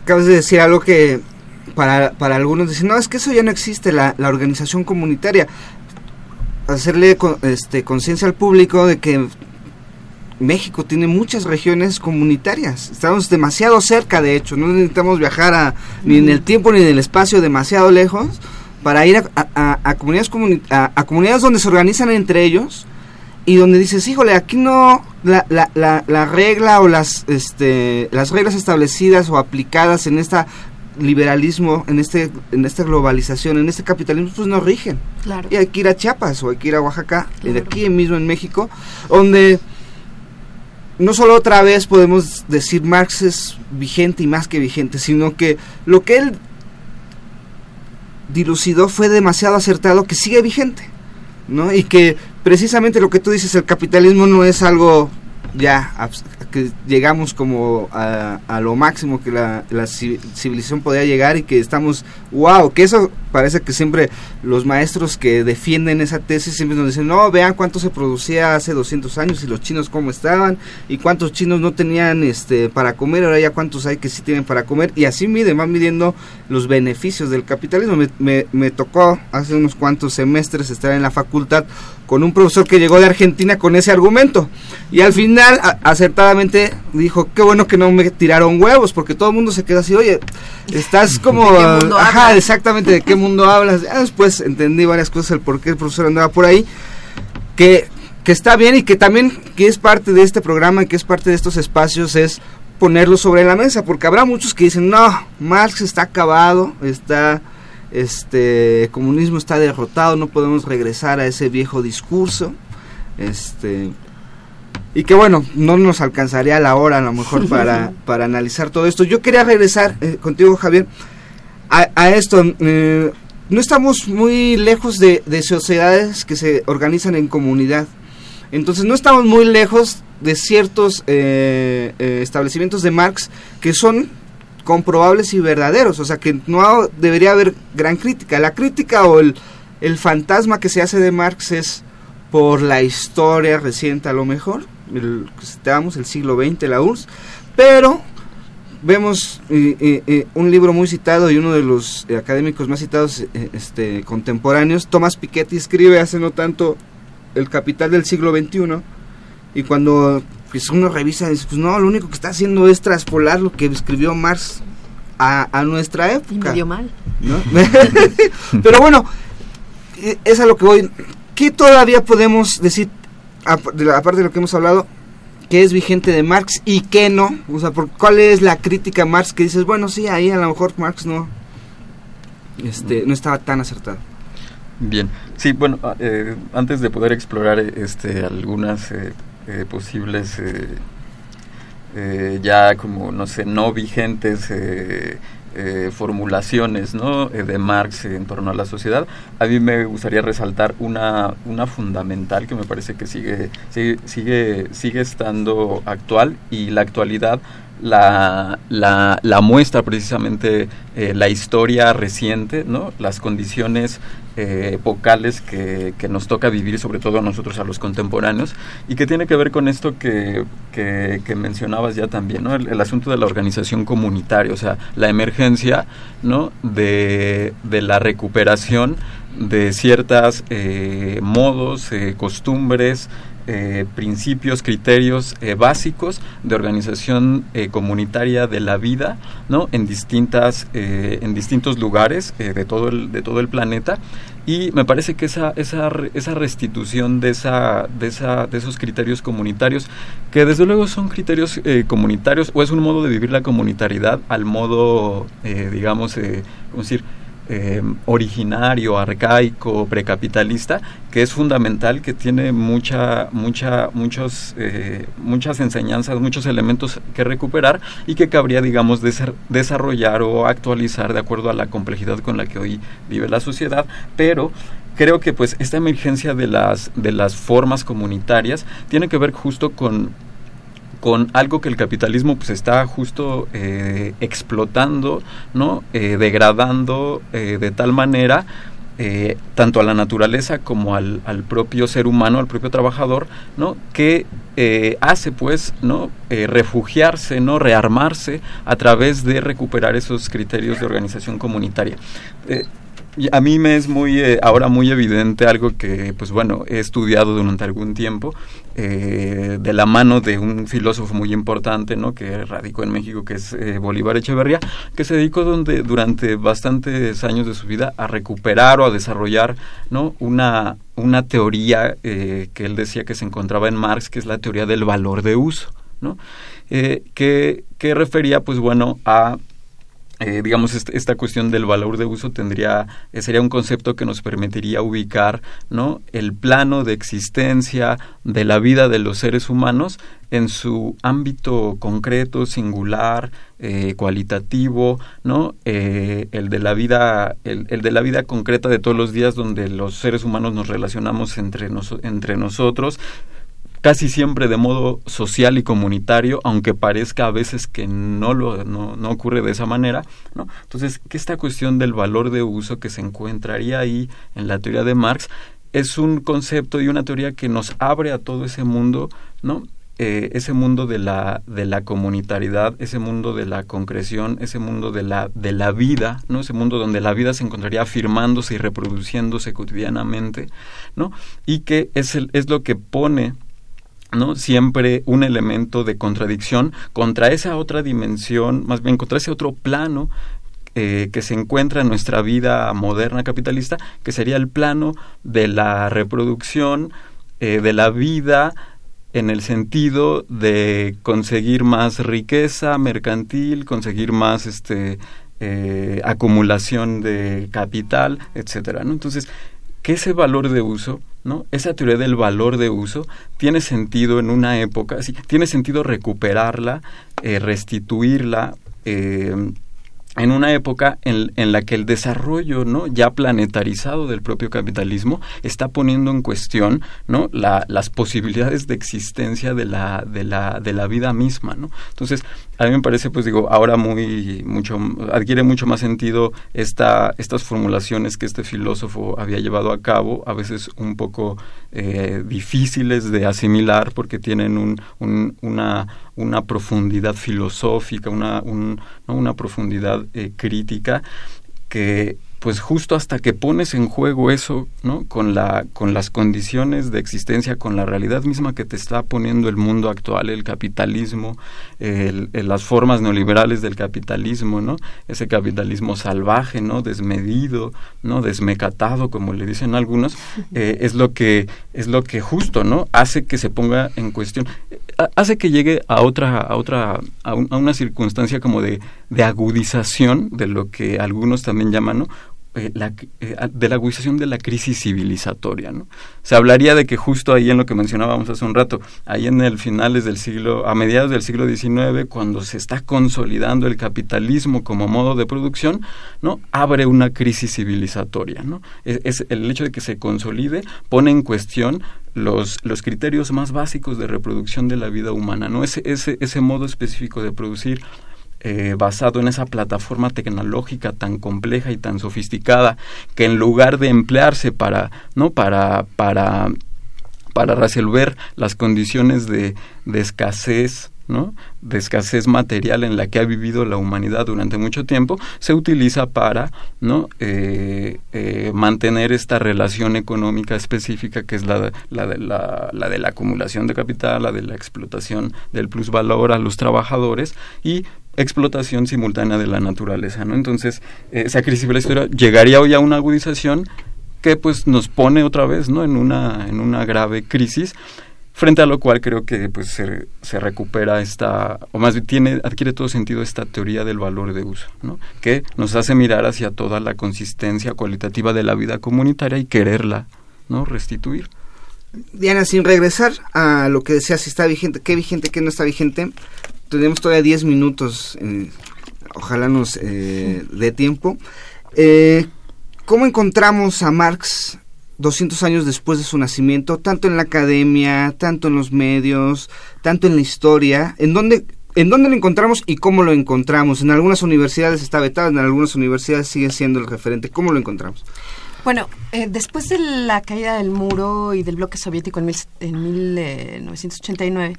Acabas de decir algo que para, para algunos dicen, no, es que eso ya no existe, la, la organización comunitaria. Hacerle este, conciencia al público de que México tiene muchas regiones comunitarias. Estamos demasiado cerca, de hecho. No necesitamos viajar ni en el tiempo ni en el espacio demasiado lejos para ir a, comunidades, a, comunidades donde se organizan entre ellos y donde dices, híjole, aquí no, la, la, la, regla o las, este, las reglas establecidas o aplicadas en esta liberalismo, en este en esta globalización, en este capitalismo, pues nos rigen. Claro. Y hay que ir a Chiapas o hay que ir a Oaxaca, y de aquí mismo en México, donde no solo otra vez podemos decir Marx es vigente y más que vigente, sino que lo que él dilucidó fue demasiado acertado que sigue vigente, ¿no? Y que precisamente lo que tú dices, el capitalismo no es algo ya que llegamos como a, a lo máximo que la, la, civilización podía llegar y que estamos, wow, que eso parece que siempre los maestros que defienden esa tesis siempre nos dicen, no, vean cuánto se producía hace 200 años y los chinos cómo estaban y cuántos chinos no tenían este para comer, ahora ya cuántos hay que sí tienen para comer y así miden, van midiendo los beneficios del capitalismo. Me, me, me tocó hace unos cuantos semestres estar en la facultad con un profesor que llegó de Argentina con ese argumento y al final acertadamente dijo, qué bueno que no me tiraron huevos, porque todo el mundo se queda así, oye, estás como... Ajá, exactamente, ¿de qué [laughs] mundo hablas? después entendí varias cosas, el por qué el profesor andaba por ahí, que, que está bien y que también que es parte de este programa y que es parte de estos espacios es ponerlo sobre la mesa, porque habrá muchos que dicen, no, Marx está acabado, está este comunismo está derrotado, no podemos regresar a ese viejo discurso. Este y que bueno, no nos alcanzaría la hora a lo mejor [laughs] para, para analizar todo esto. Yo quería regresar eh, contigo, Javier, a, esto. Eh, no estamos muy lejos de, sociedades que se organizan en comunidad. Entonces no estamos muy lejos de ciertos eh, establecimientos de Marx que son comprobables y verdaderos. O sea que no debería haber gran crítica. La crítica o el, fantasma que se hace de Marx es por la historia reciente a lo mejor el, citamos el siglo XX, la URSS, pero vemos un libro muy citado y uno de los académicos más citados eh, este, contemporáneos, Thomas Piketty escribe hace no tanto El Capital del siglo XXI y cuando pues, uno revisa dice, pues no, lo único que está haciendo es traspolar lo que escribió Marx a, nuestra época. Y mal. [laughs] pero bueno, es a lo que voy. ¿Qué todavía podemos decir aparte de lo que hemos hablado, qué es vigente de Marx y qué no? O sea, por, ¿cuál es la crítica a Marx que dices, bueno, sí, ahí a lo mejor Marx no, este, no estaba tan acertado? Bien, sí, bueno, ah, eh, antes de poder explorar este, algunas eh, eh, posibles ya como, no sé, no vigentes eh, formulaciones. Eh, de Marx en torno a la sociedad, a mí me gustaría resaltar una, una fundamental que me parece que sigue, sigue, sigue, estando actual y la actualidad la, la, la muestra precisamente eh, la historia reciente, ¿no? las condiciones eh, epocales que, que, nos toca vivir, sobre todo a nosotros, a los contemporáneos, y que tiene que ver con esto que, que, mencionabas ya también, ¿no? El, asunto de la organización comunitaria, o sea, la emergencia ¿no? de, de la recuperación de ciertos eh, modos, eh, costumbres, eh, principios, criterios eh, básicos de organización eh, comunitaria de la vida, ¿no? En distintas, en distintos lugares de todo el de todo el planeta y me parece que esa esa esa restitución de esa de esa de esos criterios comunitarios que desde luego son criterios comunitarios o es un modo de vivir la comunitariedad al modo digamos cómo decir eh, originario, arcaico, precapitalista, que es fundamental, que tiene mucha, mucha, muchos, eh, muchas enseñanzas, muchos elementos que recuperar y que cabría, digamos, desarrollar o actualizar de acuerdo a la complejidad con la que hoy vive la sociedad, pero creo que pues esta emergencia de las, de las formas comunitarias tiene que ver justo con con algo que el capitalismo pues está justo eh, explotando, ¿no? Eh, degradando eh, de tal manera tanto a la naturaleza como al, al, propio ser humano, al propio trabajador, ¿no? que hace pues no refugiarse, no rearmarse a través de recuperar esos criterios de organización comunitaria a mí me es muy eh, ahora muy evidente algo que pues bueno he estudiado durante algún tiempo eh, de la mano de un filósofo muy importante no que radicó en México que es eh, Bolívar Echeverría que se dedicó donde, durante bastantes años de su vida a recuperar o a desarrollar no una una teoría que él decía que se encontraba en Marx que es la teoría del valor de uso no que, que refería pues bueno a eh, digamos, esta cuestión del valor de uso tendría, eh, sería un concepto que nos permitiría ubicar, ¿no? El plano de existencia de la vida de los seres humanos en su ámbito concreto, singular, eh, cualitativo, ¿no? el de la vida, el, de la vida concreta de todos los días donde los seres humanos nos relacionamos entre, entre nosotros, casi siempre de modo social y comunitario, aunque parezca a veces que no, lo, no, no ocurre de esa manera. ¿no? Entonces, que esta cuestión del valor de uso que se encontraría ahí en la teoría de Marx es un concepto y una teoría que nos abre a todo ese mundo, ¿no? Eh, ese mundo de la, de la comunitariedad, ese mundo de la concreción, ese mundo de la, de la vida, ¿no? Ese mundo donde la vida se encontraría afirmándose y reproduciéndose cotidianamente, ¿no? Y que es, el, es lo que pone ¿no? Siempre un elemento de contradicción contra esa otra dimensión, más bien contra ese otro plano eh, que se encuentra en nuestra vida moderna capitalista, que sería el plano de la reproducción eh, de la vida en el sentido de conseguir más riqueza mercantil, conseguir más este eh, acumulación de capital, etcétera. Entonces, que ese valor de uso ¿no? Esa teoría del valor de uso tiene sentido en una época, sí, tiene sentido recuperarla, eh, restituirla, eh, en una época en, la que el desarrollo no ya planetarizado del propio capitalismo está poniendo en cuestión no la, las posibilidades de existencia de la de la de la vida misma no entonces a mí me parece pues digo ahora muy mucho adquiere mucho más sentido esta estas formulaciones que este filósofo había llevado a cabo a veces un poco eh, difíciles de asimilar porque tienen un, una una profundidad filosófica, una, una profundidad eh, crítica que pues justo hasta que pones en juego eso, ¿no? Con la con las condiciones de existencia, con la realidad misma que te está poniendo el mundo actual, el capitalismo, las formas neoliberales del capitalismo, ¿no? Ese capitalismo salvaje, ¿no? Desmedido, ¿no? Desmecatado, como le dicen algunos, eh, es lo que es lo que justo, ¿no? Hace que se ponga en cuestión, hace que llegue a otra a otra a, a una circunstancia como de de agudización de lo que algunos también llaman, ¿no? Eh, eh, de la agudización de la crisis civilizatoria. Se hablaría de que justo ahí en lo que mencionábamos hace un rato, ahí en el finales del siglo, a mediados del siglo XIX, cuando se está consolidando el capitalismo como modo de producción, ¿no? abre una crisis civilizatoria. el hecho de que se consolide pone en cuestión los, criterios más básicos de reproducción de la vida humana, ¿no? Ese, ese modo específico de producir eh, basado en esa plataforma tecnológica tan compleja y tan sofisticada que en lugar de emplearse para no para para para resolver las condiciones de, de escasez ¿no? de escasez material en la que ha vivido la humanidad durante mucho tiempo, se utiliza para ¿no? Eh, eh, mantener esta relación económica específica que es la, la, de la, la de la acumulación de capital, la de la explotación del plusvalor a los trabajadores y explotación simultánea de la naturaleza. ¿no? Entonces, eh, esa crisis de la historia llegaría hoy a una agudización que pues nos pone otra vez ¿no? en, una, en una grave crisis frente a lo cual creo que pues se, se, recupera esta o más bien tiene adquiere todo sentido esta teoría del valor de uso ¿no? que nos hace mirar hacia toda la consistencia cualitativa de la vida comunitaria y quererla no restituir Diana sin regresar a lo que decía si está vigente qué vigente qué no está vigente tenemos todavía 10 minutos eh, ojalá nos eh, dé tiempo eh, cómo encontramos a Marx 200 años después de su nacimiento, tanto en la academia, tanto en los medios, tanto en la historia, en dónde ¿En dónde lo encontramos y cómo lo encontramos? En algunas universidades está vetado, en algunas universidades sigue siendo el referente. ¿Cómo lo encontramos? Bueno, eh, después de la caída del muro y del bloque soviético en, en 1989,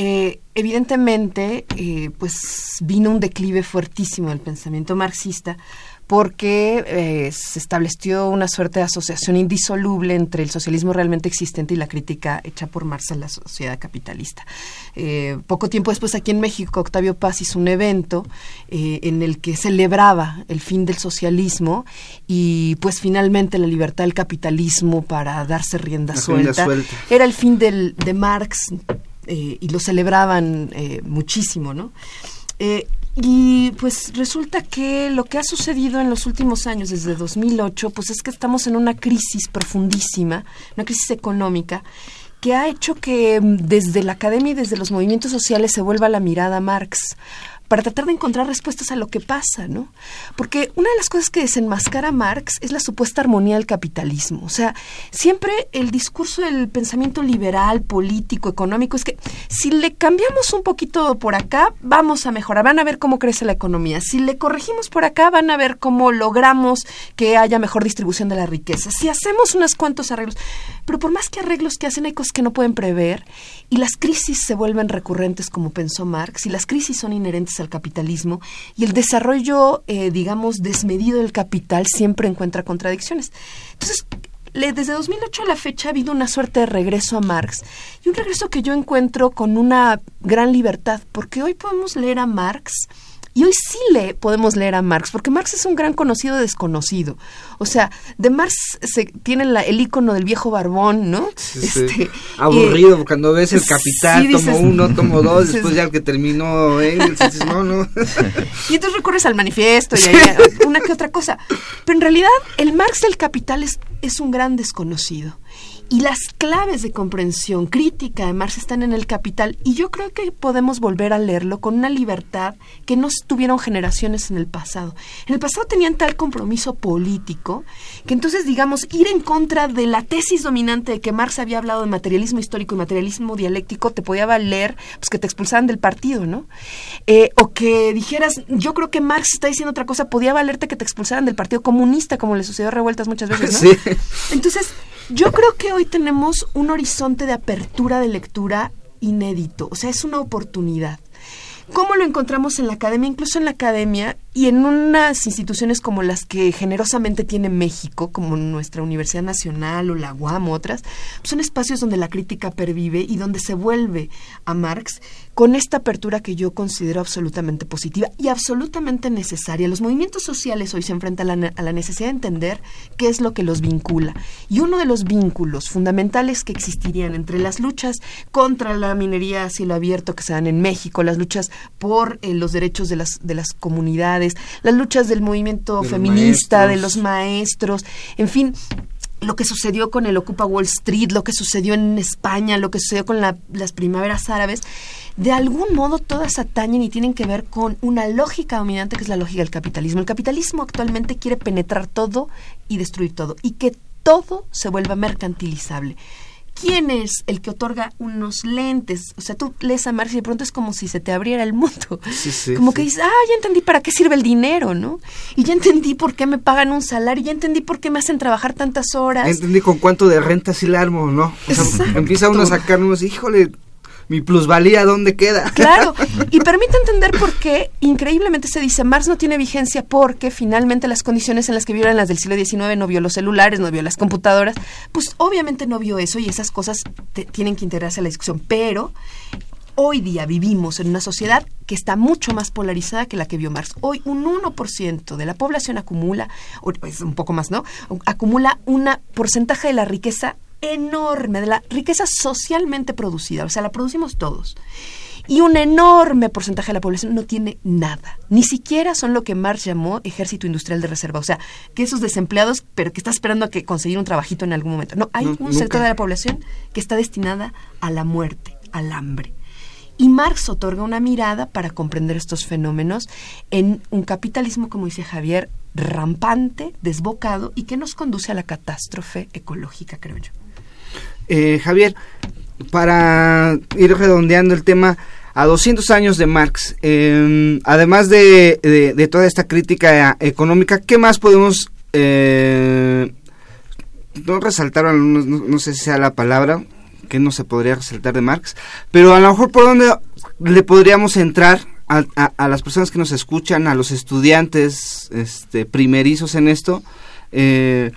eh, evidentemente, eh, pues vino un declive fuertísimo del pensamiento marxista porque eh, se estableció una suerte de asociación indisoluble entre el socialismo realmente existente y la crítica hecha por Marx en la sociedad capitalista. Eh, poco tiempo después, aquí en México, Octavio Paz hizo un evento eh, en el que celebraba el fin del socialismo y pues finalmente la libertad del capitalismo para darse rienda, suelta. Era el fin del, de Marx y lo celebraban muchísimo, ¿no? y pues resulta que lo que ha sucedido en los últimos años, desde 2008, pues es que estamos en una crisis profundísima, una crisis económica, que ha hecho que mm, desde la academia y desde los movimientos sociales se vuelva la mirada a Marx para tratar de encontrar respuestas a lo que pasa, ¿no? Porque una de las cosas que desenmascara Marx es la supuesta armonía del capitalismo. O sea, siempre el discurso del pensamiento liberal, político, económico, es que si le cambiamos un poquito por acá, vamos a mejorar, van a ver cómo crece la economía. Si le corregimos por acá, van a ver cómo logramos que haya mejor distribución de la riqueza. Si hacemos unos cuantos arreglos, pero por más que arreglos que hacen, hay cosas que no pueden prever y las crisis se vuelven recurrentes como pensó Marx y las crisis son inherentes al capitalismo y el desarrollo, eh, digamos, desmedido del capital siempre encuentra contradicciones. Entonces, desde 2008 a la fecha ha habido una suerte de regreso a Marx y un regreso que yo encuentro con una gran libertad, porque hoy podemos leer a Marx y hoy sí le podemos leer a Marx, porque Marx es un gran conocido desconocido. O sea, de Marx se tiene el icono del viejo barbón, ¿no? Este, Aburrido, cuando ves el capital, tomo uno, tomo [laughs] dos, después ya que terminó Engels, dices, no, no. [laughs] y entonces recurres al manifiesto y una que otra cosa. Pero en realidad, el Marx del capital es, es un gran desconocido. Y las claves de comprensión crítica de Marx están en el capital y yo creo que podemos volver a leerlo con una libertad que no tuvieron generaciones en el pasado. En el pasado tenían tal compromiso político que entonces, digamos, ir en contra de la tesis dominante de que Marx había hablado de materialismo histórico y materialismo dialéctico te podía valer pues, que te expulsaran del partido, ¿no? Eh, o que dijeras, yo creo que Marx está diciendo otra cosa, podía valerte que te expulsaran del partido comunista, como le sucedió a Revueltas muchas veces, ¿no? [laughs] Sí. Entonces, yo creo que hoy tenemos un horizonte de apertura de lectura inédito, o sea, es una oportunidad. ¿Cómo lo encontramos en la academia? Incluso en la academia y en unas instituciones como las que generosamente tiene México, como nuestra Universidad Nacional o la UAM, otras, son espacios donde la crítica pervive y donde se vuelve a Marx con esta apertura que yo considero absolutamente positiva y absolutamente necesaria. Los movimientos sociales hoy se enfrentan a la, a la necesidad de entender qué es lo que los vincula. Y uno de los vínculos fundamentales que existirían entre las luchas contra la minería a cielo abierto que se dan en México, las luchas por eh, los derechos de las, de las comunidades, las luchas del movimiento feminista, de los maestros, en fin, lo que sucedió con el Ocupa Wall Street, lo que sucedió en España, lo que sucedió con las primaveras árabes, de algún modo todas atañen y tienen que ver con una lógica dominante que es la lógica del capitalismo. El capitalismo actualmente quiere penetrar todo y destruir todo y que todo se vuelva mercantilizable. ¿Quién es el que otorga unos lentes? O sea, tú lees a Marx y de pronto es como si se te abriera el mundo. como que dices, ah, ya entendí para qué sirve el dinero, ¿no? Y ya entendí por qué me pagan un salario, ya entendí por qué me hacen trabajar tantas horas. Ya entendí con cuánto de renta sí la armo, ¿no? O sea, empieza uno a sacarnos, híjole, mi plusvalía, ¿dónde queda? Claro, [laughs] y permite entender por qué increíblemente se dice Marx no tiene vigencia porque finalmente las condiciones en las que vivieron las del siglo XIX no vio los celulares, no vio las computadoras, pues obviamente no vio eso y esas cosas tienen que integrarse a la discusión, pero hoy día vivimos en una sociedad que está mucho más polarizada que la que vio Marx. Hoy un 1% de la población acumula, o pues un poco más, ¿no? Acumula un porcentaje de la riqueza enorme de la riqueza socialmente producida, o sea, la producimos todos. Y un enorme porcentaje de la población no tiene nada. Ni siquiera son lo que Marx llamó ejército industrial de reserva. O sea, que esos desempleados, pero que está esperando a que conseguir un trabajito en algún momento. No, hay un sector de la población que está destinada a la muerte, al hambre. Y Marx otorga una mirada para comprender estos fenómenos en un capitalismo, como dice Javier, rampante, desbocado y que nos conduce a la catástrofe ecológica, creo yo. Eh, Javier, para ir redondeando el tema, a 200 años de Marx, em, además de, toda esta crítica económica, ¿qué más podemos, eh, no resaltar, no, sé si sea la palabra, que no se podría resaltar de Marx, pero a lo mejor por dónde le podríamos entrar a, a, las personas que nos escuchan, a los estudiantes este, primerizos en esto, eh,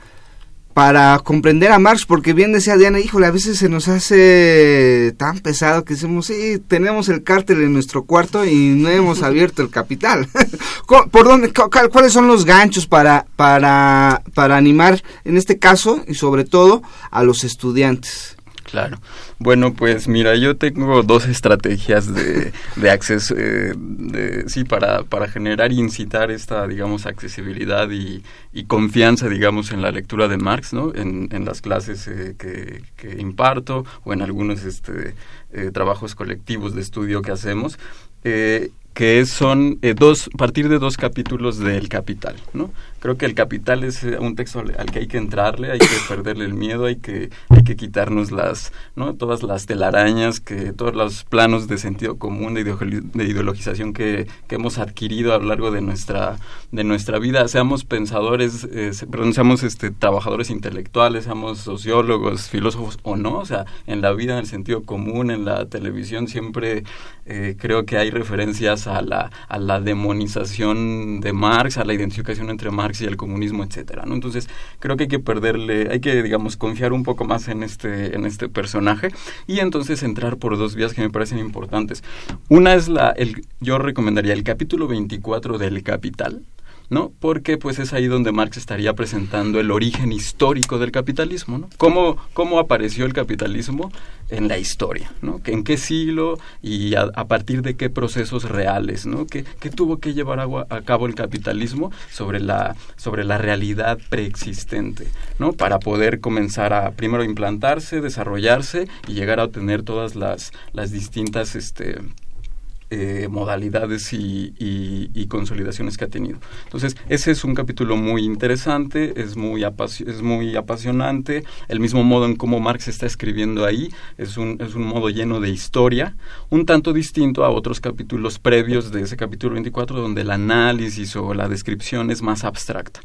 para comprender a Marx, porque bien decía Diana, híjole, a veces se nos hace tan pesado que decimos, sí, tenemos el cártel en nuestro cuarto y no hemos [laughs] abierto el capital. [laughs] ¿Por dónde, cuáles son los ganchos para, para, para animar, en este caso, y sobre todo, a los estudiantes? Claro. Bueno, pues mira, yo tengo dos estrategias de, de acceso, eh, de, sí, para, para generar e incitar esta, digamos, accesibilidad y, y, confianza, digamos, en la lectura de Marx, ¿no? En, en las clases eh, que, que, imparto o en algunos este, eh, trabajos colectivos de estudio que hacemos. Eh, que son eh, dos, partir de dos capítulos del Capital, ¿no? Creo que el Capital es eh, un texto al, que hay que entrarle, hay que perderle el miedo, hay que, hay que quitarnos las, ¿no? Todas las telarañas, que todos los planos de sentido común, de, de ideologización que, que, hemos adquirido a lo largo de nuestra, de nuestra vida, seamos pensadores, eh, perdón, seamos este, trabajadores intelectuales, seamos sociólogos, filósofos o no, o sea, en la vida, en el sentido común, en la televisión, siempre eh, creo que hay referencias a la, a la demonización de Marx, a la identificación entre Marx y el comunismo, etcétera, ¿no? Entonces, creo que hay que perderle, hay que, digamos, confiar un poco más en este, en este personaje y entonces entrar por dos vías que me parecen importantes. Una es la, el, yo recomendaría el capítulo 24 del Capital, ¿no? Porque pues es ahí donde Marx estaría presentando el origen histórico del capitalismo, ¿no? ¿Cómo, cómo apareció el capitalismo en la historia, ¿no? ¿En qué siglo y a, partir de qué procesos reales, ¿no? ¿Qué, qué tuvo que llevar a, a, cabo el capitalismo sobre la, sobre la realidad preexistente, ¿no? Para poder comenzar a primero implantarse, desarrollarse y llegar a obtener todas las, las distintas, este, eh, modalidades y, consolidaciones que ha tenido. Entonces, ese es un capítulo muy interesante, es muy, es muy apasionante, el mismo modo en cómo Marx está escribiendo ahí, es un, es un modo lleno de historia, un tanto distinto a otros capítulos previos de ese capítulo 24, donde el análisis o la descripción es más abstracta.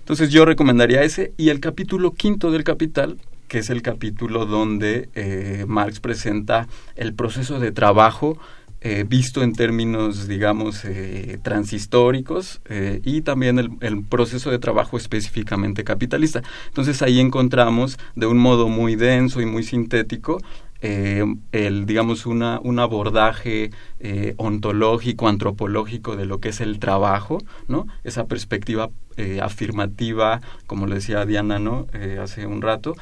Entonces yo recomendaría ese y el capítulo quinto del Capital que es el capítulo donde eh, Marx presenta el proceso de trabajo eh, visto en términos, digamos, eh, transhistóricos eh, y también el, el, proceso de trabajo específicamente capitalista. Entonces ahí encontramos de un modo muy denso y muy sintético eh, el, digamos, una, un abordaje eh, ontológico, antropológico de lo que es el trabajo, ¿no? Esa perspectiva eh, afirmativa, como le decía Diana, ¿no? hace un rato,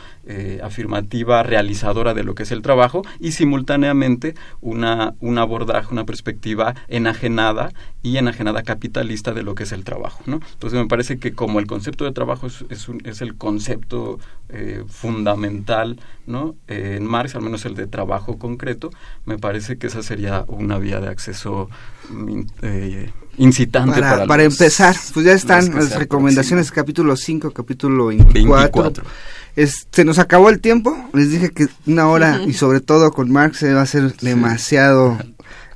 afirmativa, realizadora de lo que es el trabajo y simultáneamente una, un abordaje, una perspectiva enajenada y enajenada capitalista de lo que es el trabajo, ¿no? Entonces me parece que como el concepto de trabajo es, es, un, es el concepto fundamental, ¿no? en Marx, al menos el de trabajo concreto, me parece que esa sería una de acceso eh, incitante para, para, para los, empezar. Pues ya están las recomendaciones, capítulo 5, capítulo 24. 24. Es, se nos acabó el tiempo, les dije que una hora y sobre todo con Marx se va a ser demasiado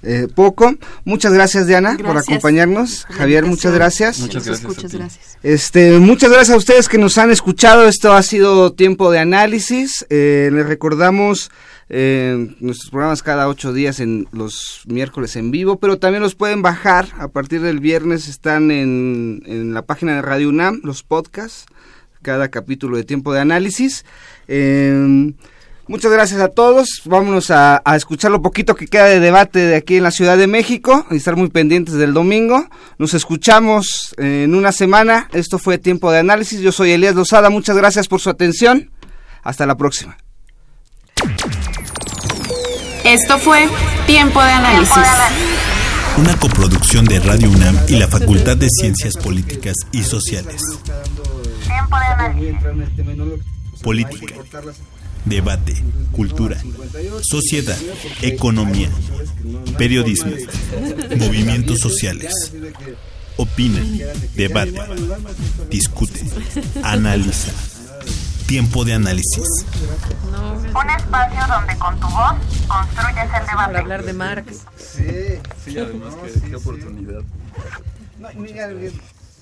eh, poco. Muchas gracias Diana gracias. por acompañarnos. Javier, muchas gracias. Muchas gracias. Muchas gracias. Este, muchas gracias a ustedes que nos han escuchado. Esto ha sido tiempo de análisis. Eh, les recordamos eh, nuestros programas cada ocho días en los miércoles en vivo, pero también los pueden bajar a partir del viernes. Están en, en la página de Radio UNAM, los podcasts, cada capítulo de tiempo de análisis. Eh, Muchas gracias a todos. Vámonos a, a, escuchar lo poquito que queda de debate de aquí en la Ciudad de México y estar muy pendientes del domingo. Nos escuchamos en una semana. Esto fue Tiempo de Análisis. Yo soy Elías Lozada. Muchas gracias por su atención. Hasta la próxima. Esto fue Tiempo de Análisis. Una coproducción de Radio UNAM y la Facultad de Ciencias Políticas y Sociales. Tiempo de Análisis. Política debate, cultura, sociedad, economía, periodismo, movimientos sociales. Opina, debate, discute, analiza. Tiempo de análisis. Un espacio donde con tu voz construyes el debate. Para hablar de Marx. Sí, sí además, no, qué, sí, qué oportunidad. No, mira,